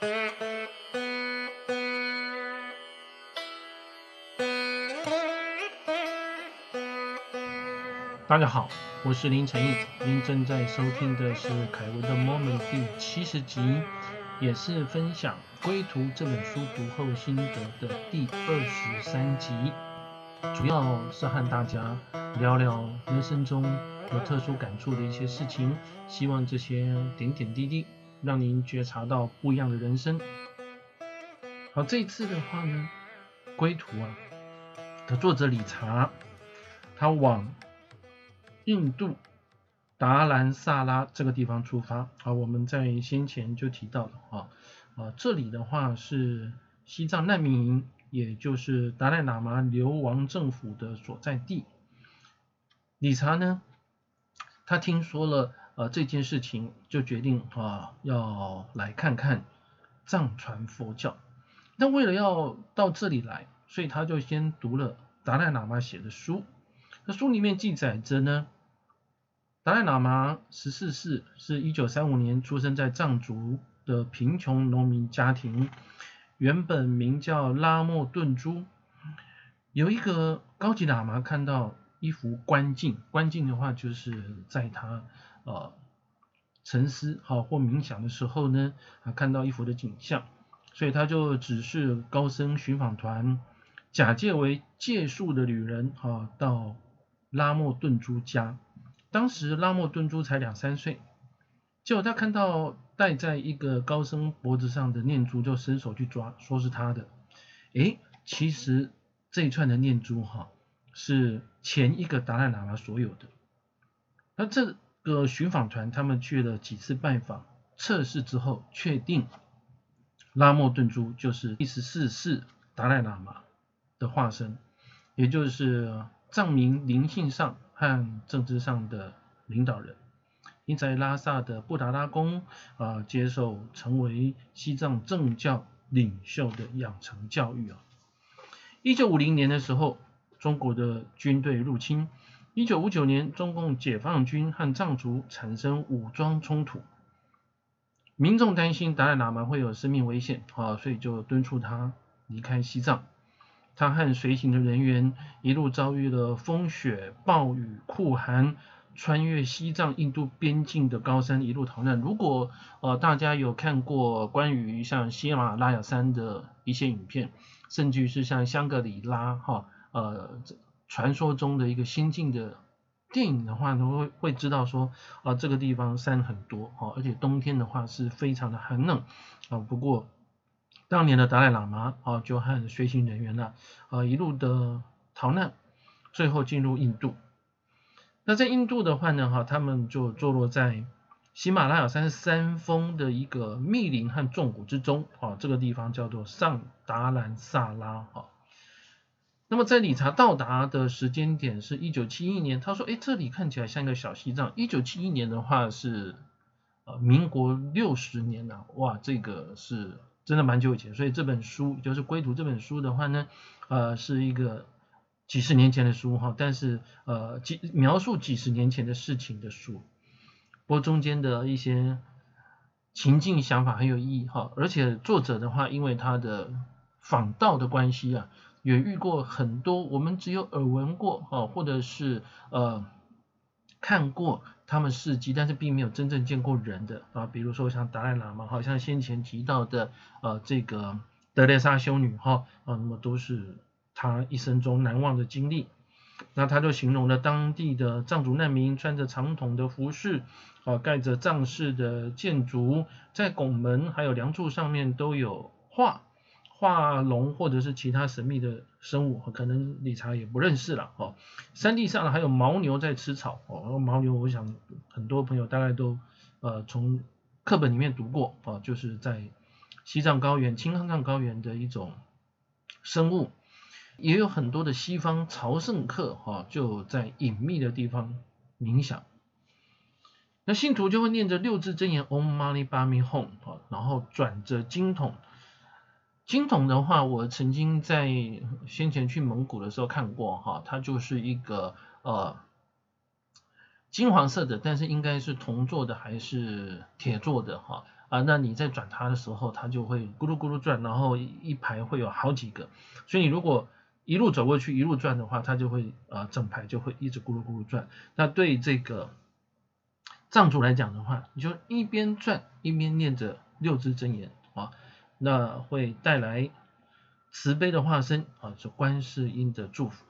大家好，我是林晨毅，您正在收听的是凯文的 Moment 第七十集，也是分享《归途》这本书读后心得的第二十三集，主要是和大家聊聊人生中有特殊感触的一些事情，希望这些点点滴滴让您觉察到不一样的人生。好，这次的话呢，《归途》啊的作者理查，他往印度达兰萨拉这个地方出发啊，我们在先前就提到了啊啊，这里的话是西藏难民营，也就是达赖喇嘛流亡政府的所在地。理查呢，他听说了呃这件事情，就决定啊要来看看藏传佛教。那为了要到这里来，所以他就先读了达赖喇嘛写的书。那书里面记载着呢。达赖喇嘛十四世是一九三五年出生在藏族的贫穷农民家庭，原本名叫拉莫顿珠。有一个高级喇嘛看到一幅观镜，观镜的话就是在他呃沉思好或冥想的时候呢，啊看到一幅的景象，所以他就指示高僧寻访团假借为借宿的旅人啊到拉莫顿珠家。当时拉莫顿珠才两三岁，结果他看到戴在一个高僧脖子上的念珠，就伸手去抓，说是他的。诶，其实这一串的念珠哈，是前一个达赖喇嘛所有的。那这个寻访团他们去了几次拜访，测试之后确定，拉莫顿珠就是第十四世达赖喇嘛的化身，也就是藏民灵性上。和政治上的领导人，因在拉萨的布达拉宫啊接受成为西藏政教领袖的养成教育啊。一九五零年的时候，中国的军队入侵。一九五九年，中共解放军和藏族产生武装冲突，民众担心达赖喇嘛会有生命危险啊，所以就敦促他离开西藏。他和随行的人员一路遭遇了风雪、暴雨、酷寒，穿越西藏、印度边境的高山一路逃难。如果呃大家有看过关于像喜马拉雅山的一些影片，甚至是像香格里拉哈呃传说中的一个仙境的电影的话，都会会知道说啊这个地方山很多哦，而且冬天的话是非常的寒冷啊。不过当年的达赖喇嘛啊，就和随行人员呢，啊一路的逃难，最后进入印度。那在印度的话呢，哈，他们就坐落在喜马拉雅山山峰的一个密林和重谷之中，啊，这个地方叫做上达兰萨拉，哈。那么在理查到达的时间点是一九七一年，他说，哎，这里看起来像一个小西藏。一九七一年的话是呃民国六十年了，哇，这个是。真的蛮久以前，所以这本书就是《归途》这本书的话呢，呃，是一个几十年前的书哈，但是呃，几描述几十年前的事情的书，不过中间的一些情境想法很有意义哈，而且作者的话，因为他的访道的关系啊，也遇过很多我们只有耳闻过哈，或者是呃看过。他们事迹，但是并没有真正见过人的啊，比如说像达赖喇嘛，好像先前提到的呃这个德雷莎修女哈啊，那么都是他一生中难忘的经历。那他就形容了当地的藏族难民穿着长筒的服饰，啊盖着藏式的建筑，在拱门还有梁柱上面都有画。画龙或者是其他神秘的生物，可能理查也不认识了哦。山地上还有牦牛在吃草哦，牦牛我想很多朋友大概都呃从课本里面读过哦，就是在西藏高原、青藏高原的一种生物，也有很多的西方朝圣客哈就在隐秘的地方冥想，那信徒就会念着六字真言 Om Mani Padme Hum 啊，然后转着经筒。金筒的话，我曾经在先前去蒙古的时候看过哈，它就是一个呃金黄色的，但是应该是铜做的还是铁做的哈，啊，那你在转它的时候，它就会咕噜咕噜转，然后一排会有好几个，所以你如果一路走过去一路转的话，它就会啊整排就会一直咕噜咕噜转。那对这个藏族来讲的话，你就一边转一边念着六字真言啊，那会带来慈悲的化身啊，是观世音的祝福。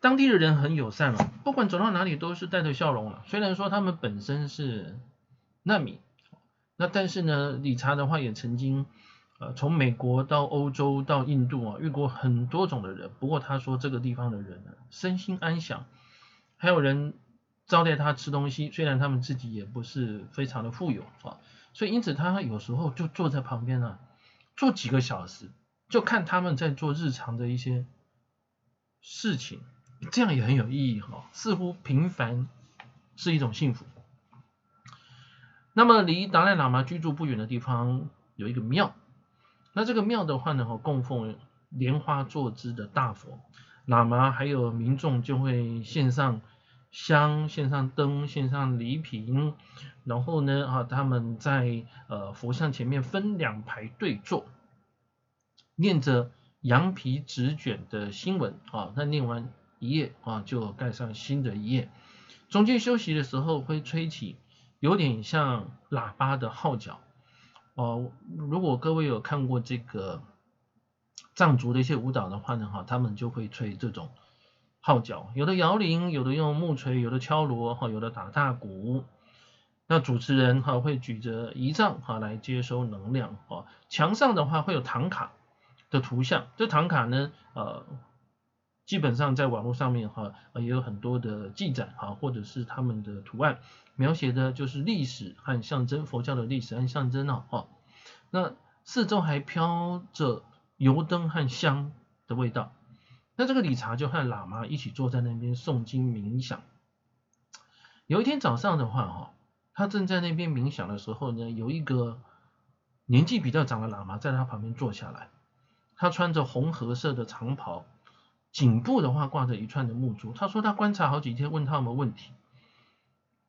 当地的人很友善了，不管走到哪里都是带着笑容了。虽然说他们本身是难民，那但是呢，理查的话也曾经呃从美国到欧洲到印度啊遇过很多种的人。不过他说这个地方的人呢身心安详，还有人招待他吃东西。虽然他们自己也不是非常的富有啊，所以因此他有时候就坐在旁边呢，做几个小时，就看他们在做日常的一些事情。这样也很有意义哈，似乎平凡是一种幸福。那么离达赖喇嘛居住不远的地方有一个庙，那这个庙的话呢，供奉莲花坐姿的大佛，喇嘛还有民众就会献上香、献上灯、献上礼品，然后呢，啊，他们在呃佛像前面分两排对坐，念着羊皮纸卷的新闻啊，那念完。一页啊，就盖上新的一页。中间休息的时候会吹起有点像喇叭的号角哦。如果各位有看过这个藏族的一些舞蹈的话呢，哈，他们就会吹这种号角，有的摇铃，有的用木锤，有的敲锣，哈，有的打大鼓。那主持人哈会举着仪仗哈来接收能量哦。墙上的话会有唐卡的图像，这唐卡呢，呃。基本上在网络上面哈，也有很多的记载哈，或者是他们的图案描写的就是历史和象征，佛教的历史和象征哦。哈。那四周还飘着油灯和香的味道。那这个理查就和喇嘛一起坐在那边诵经冥想。有一天早上的话哈，他正在那边冥想的时候呢，有一个年纪比较长的喇嘛在他旁边坐下来，他穿着红褐色的长袍。颈部的话挂着一串的木珠，他说他观察好几天，问他有没有问题。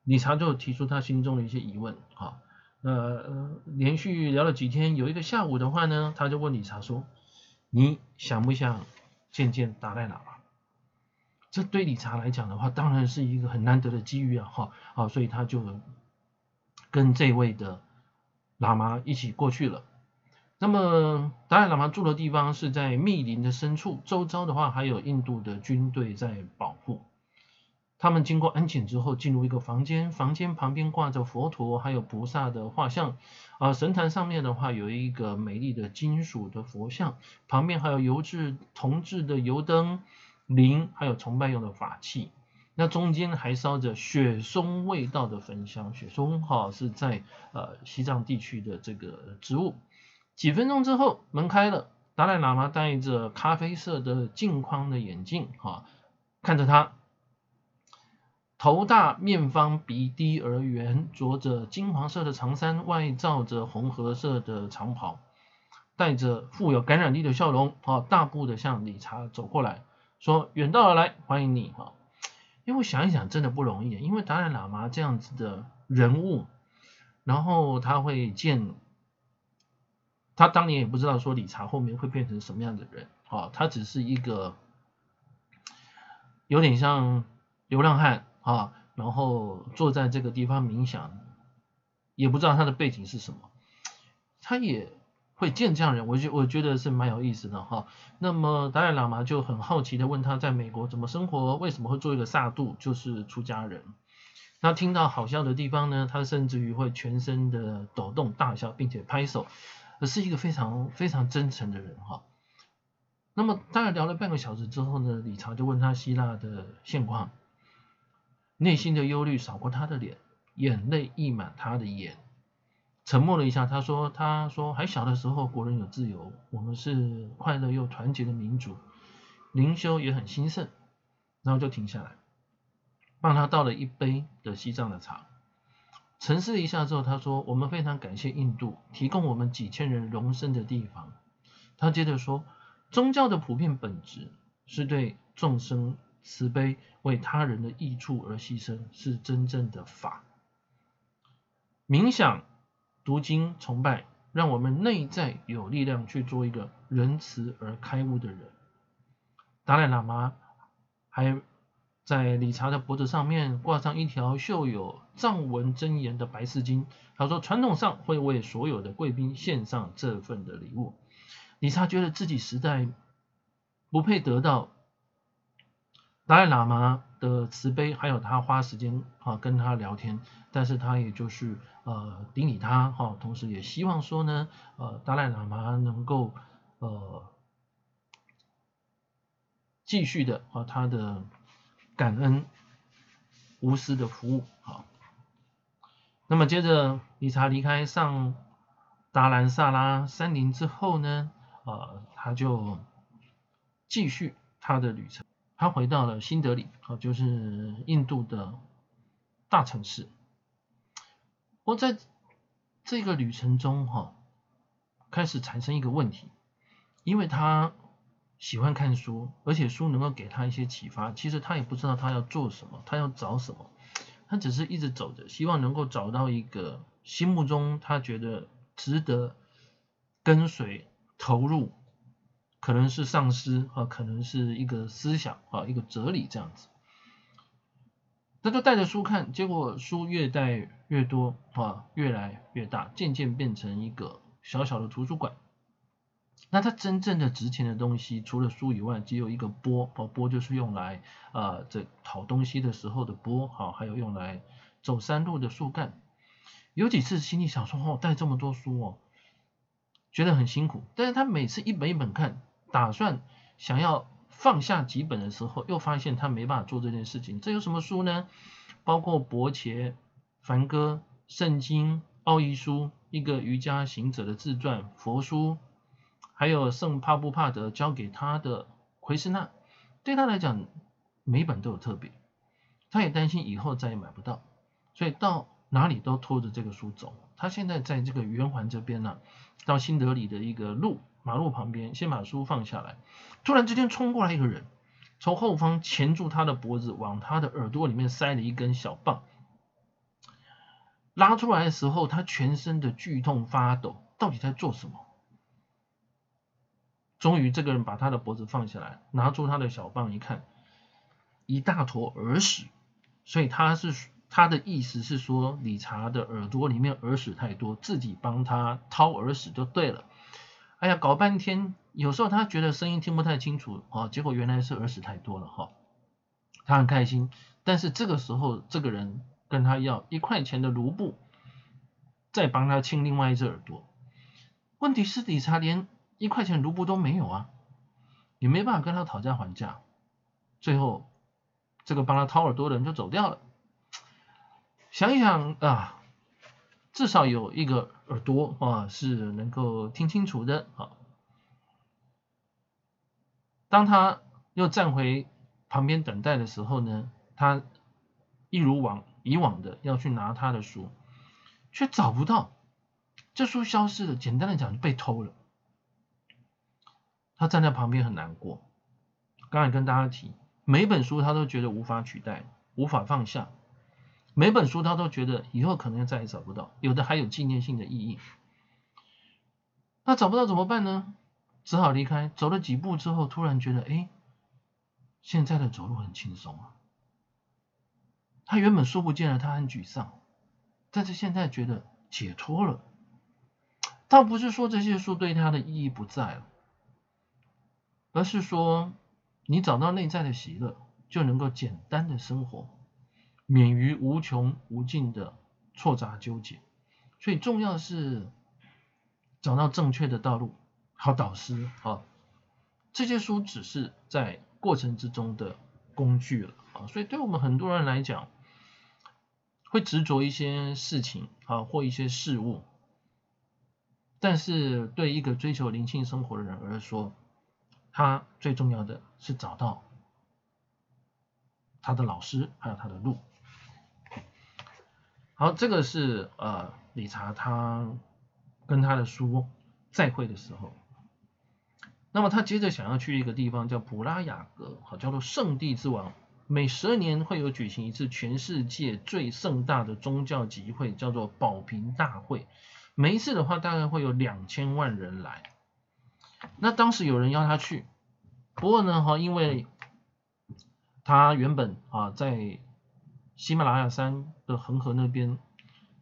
理查就提出他心中的一些疑问，哈，那连续聊了几天，有一个下午的话呢，他就问理查说，你想不想渐渐达赖喇嘛？这对理查来讲的话，当然是一个很难得的机遇啊，哈，啊，所以他就跟这位的喇嘛一起过去了。那么达赖喇嘛住的地方是在密林的深处，周遭的话还有印度的军队在保护。他们经过安检之后，进入一个房间，房间旁边挂着佛陀还有菩萨的画像，啊，神坛上面的话有一个美丽的金属的佛像，旁边还有油制铜制的油灯、铃，还有崇拜用的法器。那中间还烧着雪松味道的焚香，雪松哈是在呃西藏地区的这个植物。几分钟之后，门开了，达赖喇嘛戴着咖啡色的镜框的眼镜，哈，看着他，头大面方，鼻低而圆，着着金黄色的长衫，外罩着红褐色的长袍，带着富有感染力的笑容，哈，大步的向理查走过来，说：“远道而来，欢迎你，哈。”因为想一想，真的不容易，因为达赖喇嘛这样子的人物，然后他会见。他当年也不知道说理查后面会变成什么样的人，啊，他只是一个有点像流浪汉啊，然后坐在这个地方冥想，也不知道他的背景是什么，他也会见这样人，我觉我觉得是蛮有意思的哈。那么达赖喇嘛就很好奇的问他在美国怎么生活，为什么会做一个萨度，就是出家人。那听到好笑的地方呢，他甚至于会全身的抖动大笑，并且拍手。是一个非常非常真诚的人哈。那么大概聊了半个小时之后呢，理查就问他希腊的现况，内心的忧虑扫过他的脸，眼泪溢满他的眼。沉默了一下，他说：“他说还小的时候，国人有自由，我们是快乐又团结的民族，灵修也很兴盛。”然后就停下来，帮他倒了一杯的西藏的茶。沉思了一下之后，他说：“我们非常感谢印度提供我们几千人容身的地方。”他接着说：“宗教的普遍本质是对众生慈悲，为他人的益处而牺牲，是真正的法。冥想读经崇拜，让我们内在有力量去做一个仁慈而开悟的人。达赖喇嘛还在理查的脖子上面挂上一条绣有藏文真言的白丝巾，他说传统上会为所有的贵宾献上这份的礼物。理查觉得自己实在不配得到达赖喇嘛的慈悲，还有他花时间啊跟他聊天，但是他也就是呃顶礼他哈，同时也希望说呢呃达赖喇嘛能够呃继续的啊他的感恩无私的服务好，那么接着理查离开上达兰萨拉山林之后呢？呃，他就继续他的旅程，他回到了新德里，啊，就是印度的大城市。我在这个旅程中，哈，开始产生一个问题，因为他喜欢看书，而且书能够给他一些启发。其实他也不知道他要做什么，他要找什么，他只是一直走着，希望能够找到一个心目中他觉得值得跟随。投入可能是丧失啊，可能是一个思想啊，一个哲理这样子。他就带着书看，结果书越带越多啊，越来越大，渐渐变成一个小小的图书馆。那他真正的值钱的东西，除了书以外，只有一个钵啊，钵就是用来啊这讨东西的时候的钵，好，还有用来走山路的树干。有几次心里想说，哦，带这么多书哦。觉得很辛苦，但是他每次一本一本看，打算想要放下几本的时候，又发现他没办法做这件事情。这有什么书呢？包括伯切、梵歌、圣经、奥义书、一个瑜伽行者的自传、佛书，还有圣帕布帕德交给他的奎斯纳，对他来讲每本都有特别，他也担心以后再也买不到，所以到哪里都拖着这个书走。他现在在这个圆环这边呢。到新德里的一个路马路旁边，先把书放下来。突然之间冲过来一个人，从后方钳住他的脖子，往他的耳朵里面塞了一根小棒。拉出来的时候，他全身的剧痛发抖，到底在做什么？终于，这个人把他的脖子放下来，拿出他的小棒一看，一大坨耳屎。所以他是。他的意思是说，理查的耳朵里面耳屎太多，自己帮他掏耳屎就对了。哎呀，搞半天，有时候他觉得声音听不太清楚哦，结果原来是耳屎太多了哈。他很开心，但是这个时候，这个人跟他要一块钱的卢布，再帮他清另外一只耳朵。问题是理查连一块钱卢布都没有啊，也没办法跟他讨价还价。最后，这个帮他掏耳朵的人就走掉了。想一想啊，至少有一个耳朵啊是能够听清楚的啊。当他又站回旁边等待的时候呢，他一如往以往的要去拿他的书，却找不到，这书消失了。简单的讲，就被偷了。他站在旁边很难过。刚才跟大家提，每本书他都觉得无法取代，无法放下。每本书他都觉得以后可能再也找不到，有的还有纪念性的意义。那找不到怎么办呢？只好离开。走了几步之后，突然觉得，哎，现在的走路很轻松啊。他原本书不见了，他很沮丧，但是现在觉得解脱了。倒不是说这些书对他的意义不在了，而是说你找到内在的喜乐，就能够简单的生活。免于无穷无尽的错杂纠结，所以重要是找到正确的道路，好导师啊。这些书只是在过程之中的工具了啊，所以对我们很多人来讲，会执着一些事情啊或一些事物，但是对一个追求灵性生活的人而说，他最重要的是找到他的老师，还有他的路。好，这个是呃理查他跟他的书再会的时候，那么他接着想要去一个地方叫普拉雅阁，好叫做圣地之王，每十二年会有举行一次全世界最盛大的宗教集会，叫做保平大会。每一次的话大概会有两千万人来。那当时有人邀他去，不过呢哈，因为他原本啊在喜马拉雅山的恒河那边，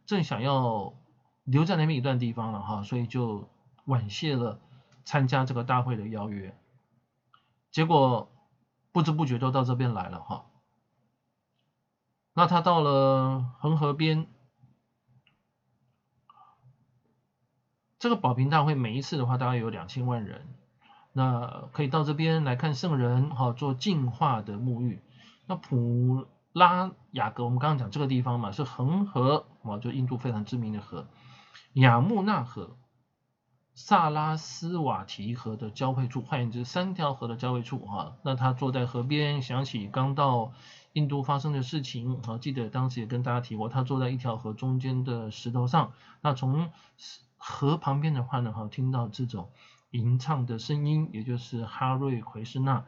正想要留在那边一段地方了哈，所以就婉谢了参加这个大会的邀约。结果不知不觉都到这边来了哈。那他到了恒河边。这个保平大会每一次的话，大概有两千万人，那可以到这边来看圣人，哈，做净化的沐浴。那普拉雅格，我们刚刚讲这个地方嘛，是恒河，啊，就印度非常知名的河，雅穆纳河、萨拉斯瓦提河的交汇处，换言之，三条河的交汇处，哈。那他坐在河边，想起刚到印度发生的事情，啊，记得当时也跟大家提过，他坐在一条河中间的石头上，那从河旁边的话呢，哈，听到这种吟唱的声音，也就是哈瑞奎斯纳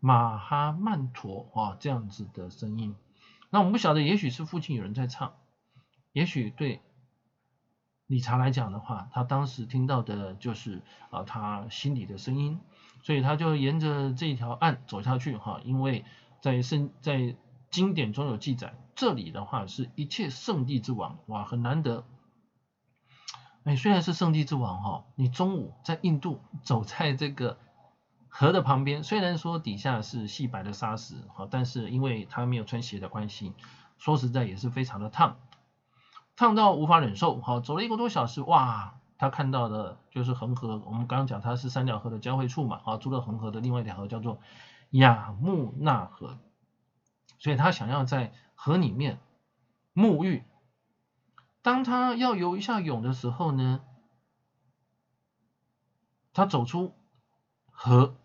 马哈曼陀啊这样子的声音。那我们不晓得，也许是附近有人在唱，也许对理查来讲的话，他当时听到的就是啊他心里的声音，所以他就沿着这一条岸走下去哈，因为在圣在经典中有记载，这里的话是一切圣地之王，哇，很难得。哎，虽然是圣地之王哈，你中午在印度走在这个河的旁边，虽然说底下是细白的沙石哈，但是因为他没有穿鞋的关系，说实在也是非常的烫，烫到无法忍受。好，走了一个多小时，哇，他看到的就是恒河。我们刚刚讲它是三条河的交汇处嘛，啊，除了恒河的另外一条河叫做雅穆纳河，所以他想要在河里面沐浴。当他要游一下泳的时候呢，他走出河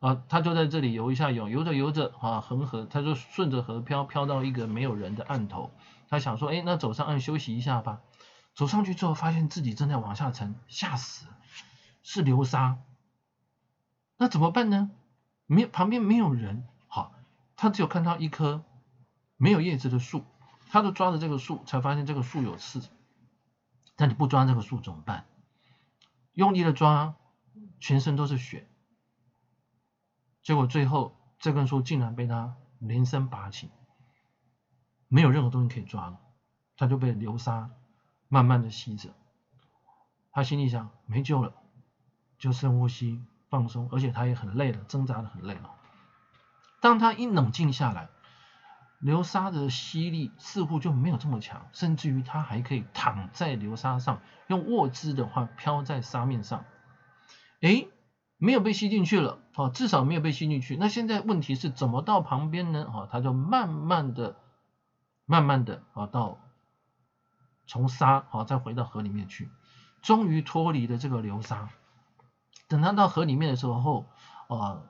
啊，他就在这里游一下泳，游着游着啊，恒河，他就顺着河漂，漂到一个没有人的岸头。他想说，哎，那走上岸休息一下吧。走上去之后，发现自己正在往下沉，吓死，是流沙。那怎么办呢？没旁边没有人，好，他只有看到一棵没有叶子的树。他都抓着这个树，才发现这个树有刺。但你不抓这个树怎么办？用力的抓，全身都是血。结果最后这根树竟然被他连根拔起，没有任何东西可以抓了，他就被流沙慢慢的吸着。他心里想没救了，就深呼吸放松，而且他也很累了，挣扎的很累了。当他一冷静下来。流沙的吸力似乎就没有这么强，甚至于他还可以躺在流沙上，用卧姿的话飘在沙面上。哎，没有被吸进去了，哦，至少没有被吸进去。那现在问题是怎么到旁边呢？哦，他就慢慢的、慢慢的啊，到从沙啊再回到河里面去，终于脱离了这个流沙。等他到河里面的时候，啊，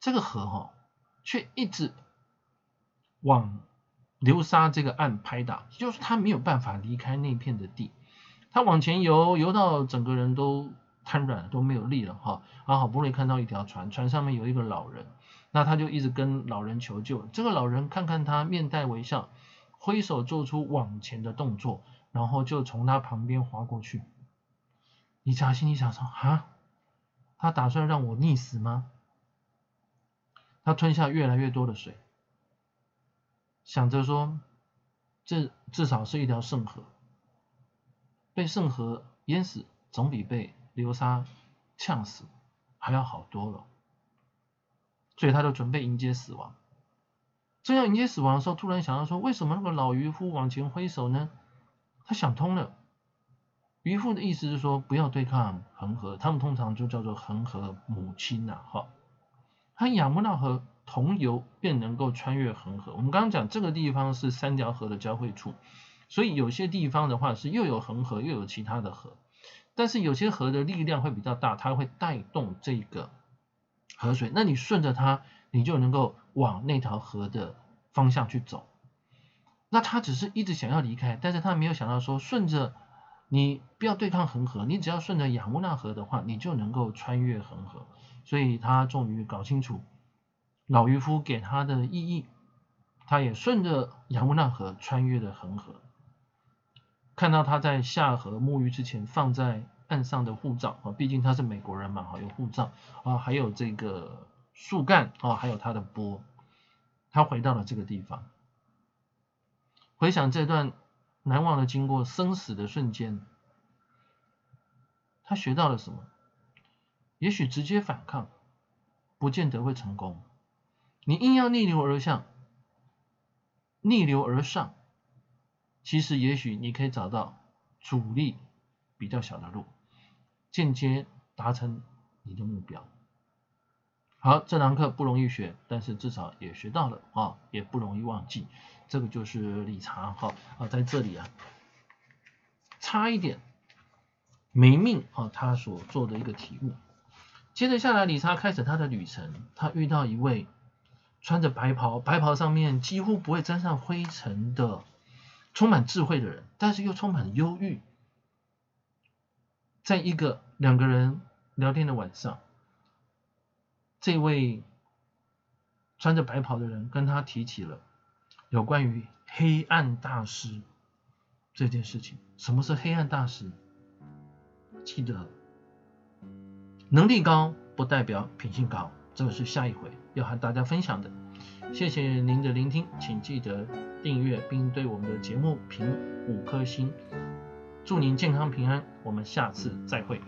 这个河哈却一直。往流沙这个岸拍打，就是他没有办法离开那片的地，他往前游，游到整个人都瘫软，都没有力了哈。然后好不容易看到一条船，船上面有一个老人，那他就一直跟老人求救。这个老人看看他，面带微笑，挥手做出往前的动作，然后就从他旁边划过去。你查心里想说啊，他打算让我溺死吗？他吞下越来越多的水。想着说，这至少是一条圣河，被圣河淹死总比被流沙呛死还要好多了，所以他就准备迎接死亡。正要迎接死亡的时候，突然想到说，为什么那个老渔夫往前挥手呢？他想通了，渔夫的意思是说，不要对抗恒河，他们通常就叫做恒河母亲呐，哈，和亚穆纳河。同游便能够穿越恒河。我们刚刚讲这个地方是三条河的交汇处，所以有些地方的话是又有恒河又有其他的河，但是有些河的力量会比较大，它会带动这个河水，那你顺着它，你就能够往那条河的方向去走。那他只是一直想要离开，但是他没有想到说顺着你不要对抗恒河，你只要顺着雅穆纳河的话，你就能够穿越恒河。所以他终于搞清楚。老渔夫给他的意义，他也顺着雅穆纳河穿越了恒河。看到他在下河沐浴之前放在岸上的护照啊，毕竟他是美国人嘛，哈，有护照啊，还有这个树干啊，还有他的波，他回到了这个地方，回想这段难忘的经过，生死的瞬间，他学到了什么？也许直接反抗，不见得会成功。你硬要逆流而上，逆流而上，其实也许你可以找到阻力比较小的路，间接达成你的目标。好，这堂课不容易学，但是至少也学到了啊，也不容易忘记。这个就是理查哈啊，在这里啊，差一点没命啊，他所做的一个题目。接着下来，理查开始他的旅程，他遇到一位。穿着白袍，白袍上面几乎不会沾上灰尘的，充满智慧的人，但是又充满忧郁。在一个两个人聊天的晚上，这位穿着白袍的人跟他提起了有关于黑暗大师这件事情。什么是黑暗大师？记得，能力高不代表品性高。这个是下一回要和大家分享的，谢谢您的聆听，请记得订阅并对我们的节目评五颗星，祝您健康平安，我们下次再会。